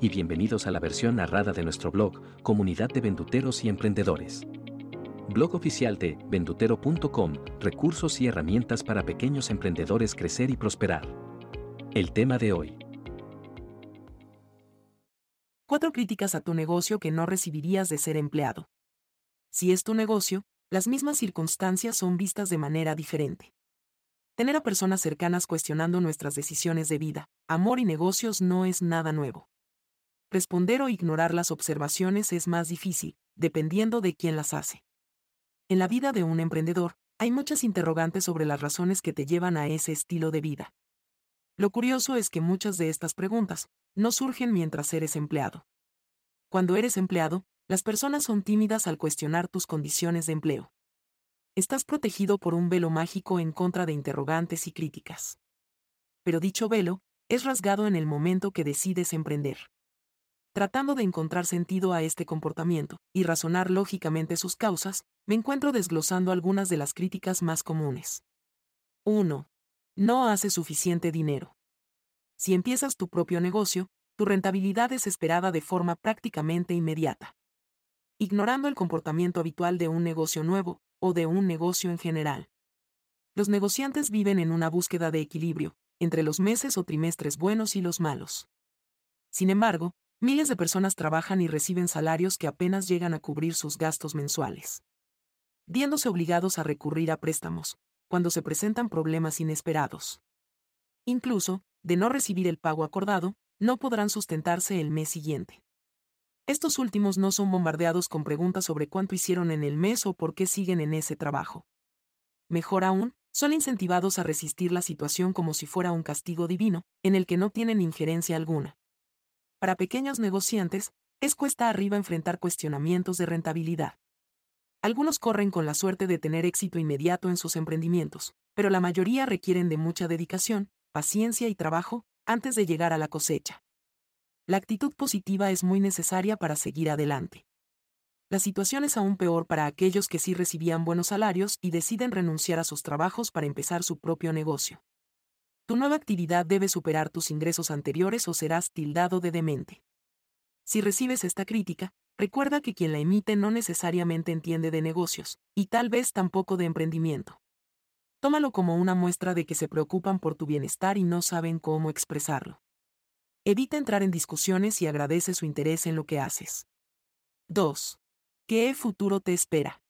y bienvenidos a la versión narrada de nuestro blog, Comunidad de Venduteros y Emprendedores. Blog oficial de vendutero.com, recursos y herramientas para pequeños emprendedores crecer y prosperar. El tema de hoy. Cuatro críticas a tu negocio que no recibirías de ser empleado. Si es tu negocio, las mismas circunstancias son vistas de manera diferente. Tener a personas cercanas cuestionando nuestras decisiones de vida, amor y negocios no es nada nuevo. Responder o ignorar las observaciones es más difícil, dependiendo de quién las hace. En la vida de un emprendedor, hay muchas interrogantes sobre las razones que te llevan a ese estilo de vida. Lo curioso es que muchas de estas preguntas no surgen mientras eres empleado. Cuando eres empleado, las personas son tímidas al cuestionar tus condiciones de empleo estás protegido por un velo mágico en contra de interrogantes y críticas. Pero dicho velo, es rasgado en el momento que decides emprender. Tratando de encontrar sentido a este comportamiento y razonar lógicamente sus causas, me encuentro desglosando algunas de las críticas más comunes. 1. No hace suficiente dinero. Si empiezas tu propio negocio, tu rentabilidad es esperada de forma prácticamente inmediata. Ignorando el comportamiento habitual de un negocio nuevo, o de un negocio en general. Los negociantes viven en una búsqueda de equilibrio, entre los meses o trimestres buenos y los malos. Sin embargo, miles de personas trabajan y reciben salarios que apenas llegan a cubrir sus gastos mensuales. Viéndose obligados a recurrir a préstamos, cuando se presentan problemas inesperados. Incluso, de no recibir el pago acordado, no podrán sustentarse el mes siguiente. Estos últimos no son bombardeados con preguntas sobre cuánto hicieron en el mes o por qué siguen en ese trabajo. Mejor aún, son incentivados a resistir la situación como si fuera un castigo divino, en el que no tienen injerencia alguna. Para pequeños negociantes, es cuesta arriba enfrentar cuestionamientos de rentabilidad. Algunos corren con la suerte de tener éxito inmediato en sus emprendimientos, pero la mayoría requieren de mucha dedicación, paciencia y trabajo antes de llegar a la cosecha. La actitud positiva es muy necesaria para seguir adelante. La situación es aún peor para aquellos que sí recibían buenos salarios y deciden renunciar a sus trabajos para empezar su propio negocio. Tu nueva actividad debe superar tus ingresos anteriores o serás tildado de demente. Si recibes esta crítica, recuerda que quien la emite no necesariamente entiende de negocios, y tal vez tampoco de emprendimiento. Tómalo como una muestra de que se preocupan por tu bienestar y no saben cómo expresarlo. Evita entrar en discusiones y agradece su interés en lo que haces. 2. ¿Qué futuro te espera?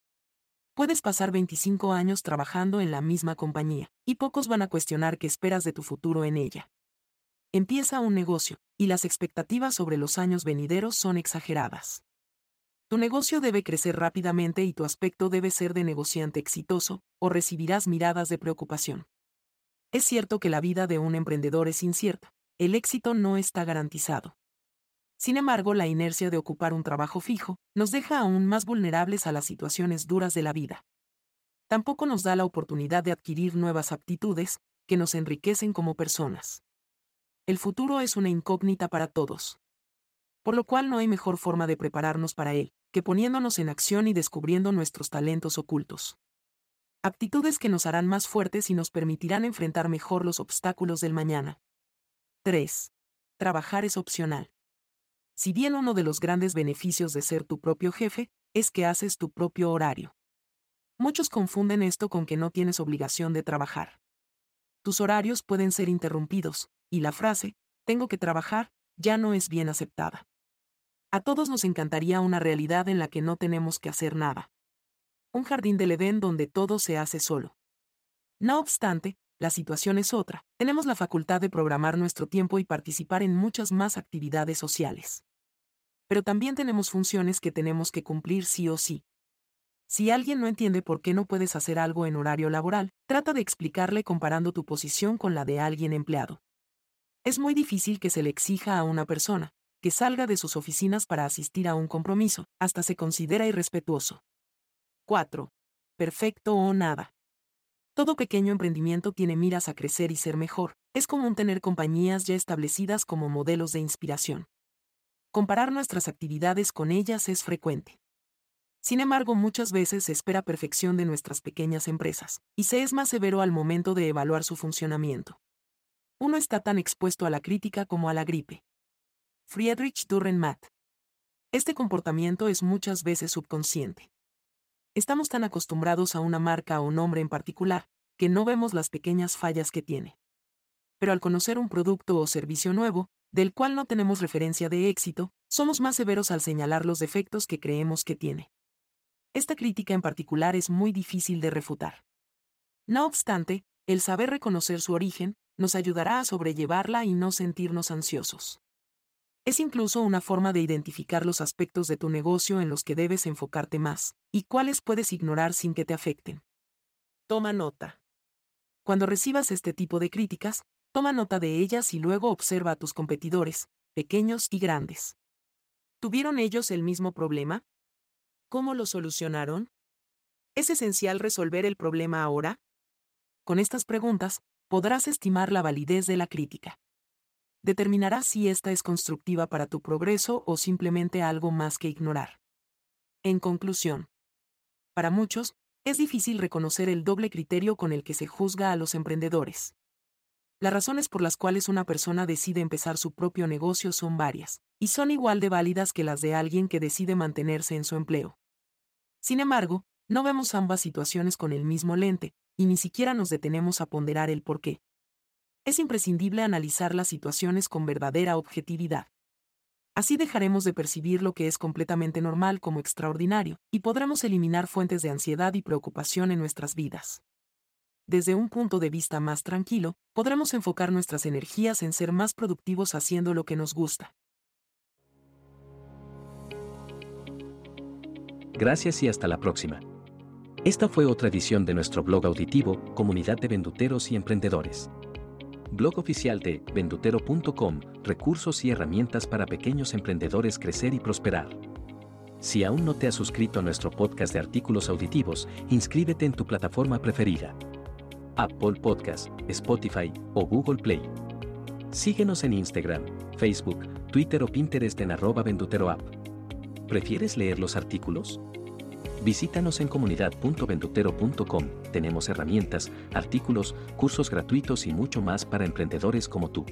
Puedes pasar 25 años trabajando en la misma compañía, y pocos van a cuestionar qué esperas de tu futuro en ella. Empieza un negocio, y las expectativas sobre los años venideros son exageradas. Tu negocio debe crecer rápidamente y tu aspecto debe ser de negociante exitoso, o recibirás miradas de preocupación. Es cierto que la vida de un emprendedor es incierta, el éxito no está garantizado. Sin embargo, la inercia de ocupar un trabajo fijo nos deja aún más vulnerables a las situaciones duras de la vida. Tampoco nos da la oportunidad de adquirir nuevas aptitudes que nos enriquecen como personas. El futuro es una incógnita para todos. Por lo cual no hay mejor forma de prepararnos para él que poniéndonos en acción y descubriendo nuestros talentos ocultos. Aptitudes que nos harán más fuertes y nos permitirán enfrentar mejor los obstáculos del mañana. 3. Trabajar es opcional. Si bien uno de los grandes beneficios de ser tu propio jefe es que haces tu propio horario. Muchos confunden esto con que no tienes obligación de trabajar. Tus horarios pueden ser interrumpidos, y la frase, tengo que trabajar, ya no es bien aceptada. A todos nos encantaría una realidad en la que no tenemos que hacer nada. Un jardín del Edén donde todo se hace solo. No obstante, la situación es otra. Tenemos la facultad de programar nuestro tiempo y participar en muchas más actividades sociales. Pero también tenemos funciones que tenemos que cumplir sí o sí. Si alguien no entiende por qué no puedes hacer algo en horario laboral, trata de explicarle comparando tu posición con la de alguien empleado. Es muy difícil que se le exija a una persona que salga de sus oficinas para asistir a un compromiso, hasta se considera irrespetuoso. 4. Perfecto o nada. Todo pequeño emprendimiento tiene miras a crecer y ser mejor. Es común tener compañías ya establecidas como modelos de inspiración. Comparar nuestras actividades con ellas es frecuente. Sin embargo, muchas veces se espera perfección de nuestras pequeñas empresas, y se es más severo al momento de evaluar su funcionamiento. Uno está tan expuesto a la crítica como a la gripe. Friedrich Dürrenmatt. Este comportamiento es muchas veces subconsciente. Estamos tan acostumbrados a una marca o nombre en particular, que no vemos las pequeñas fallas que tiene. Pero al conocer un producto o servicio nuevo, del cual no tenemos referencia de éxito, somos más severos al señalar los defectos que creemos que tiene. Esta crítica en particular es muy difícil de refutar. No obstante, el saber reconocer su origen, nos ayudará a sobrellevarla y no sentirnos ansiosos. Es incluso una forma de identificar los aspectos de tu negocio en los que debes enfocarte más, y cuáles puedes ignorar sin que te afecten. Toma nota. Cuando recibas este tipo de críticas, toma nota de ellas y luego observa a tus competidores, pequeños y grandes. ¿Tuvieron ellos el mismo problema? ¿Cómo lo solucionaron? ¿Es esencial resolver el problema ahora? Con estas preguntas, podrás estimar la validez de la crítica determinará si esta es constructiva para tu progreso o simplemente algo más que ignorar. En conclusión, para muchos, es difícil reconocer el doble criterio con el que se juzga a los emprendedores. Las razones por las cuales una persona decide empezar su propio negocio son varias, y son igual de válidas que las de alguien que decide mantenerse en su empleo. Sin embargo, no vemos ambas situaciones con el mismo lente, y ni siquiera nos detenemos a ponderar el por qué es imprescindible analizar las situaciones con verdadera objetividad. Así dejaremos de percibir lo que es completamente normal como extraordinario, y podremos eliminar fuentes de ansiedad y preocupación en nuestras vidas. Desde un punto de vista más tranquilo, podremos enfocar nuestras energías en ser más productivos haciendo lo que nos gusta. Gracias y hasta la próxima. Esta fue otra edición de nuestro blog auditivo, Comunidad de Venduteros y Emprendedores blog oficial de vendutero.com, recursos y herramientas para pequeños emprendedores crecer y prosperar. Si aún no te has suscrito a nuestro podcast de artículos auditivos, inscríbete en tu plataforma preferida. Apple Podcast, Spotify o Google Play. Síguenos en Instagram, Facebook, Twitter o Pinterest en arroba venduteroapp. ¿Prefieres leer los artículos? Visítanos en comunidad.ventutero.com. Tenemos herramientas, artículos, cursos gratuitos y mucho más para emprendedores como tú.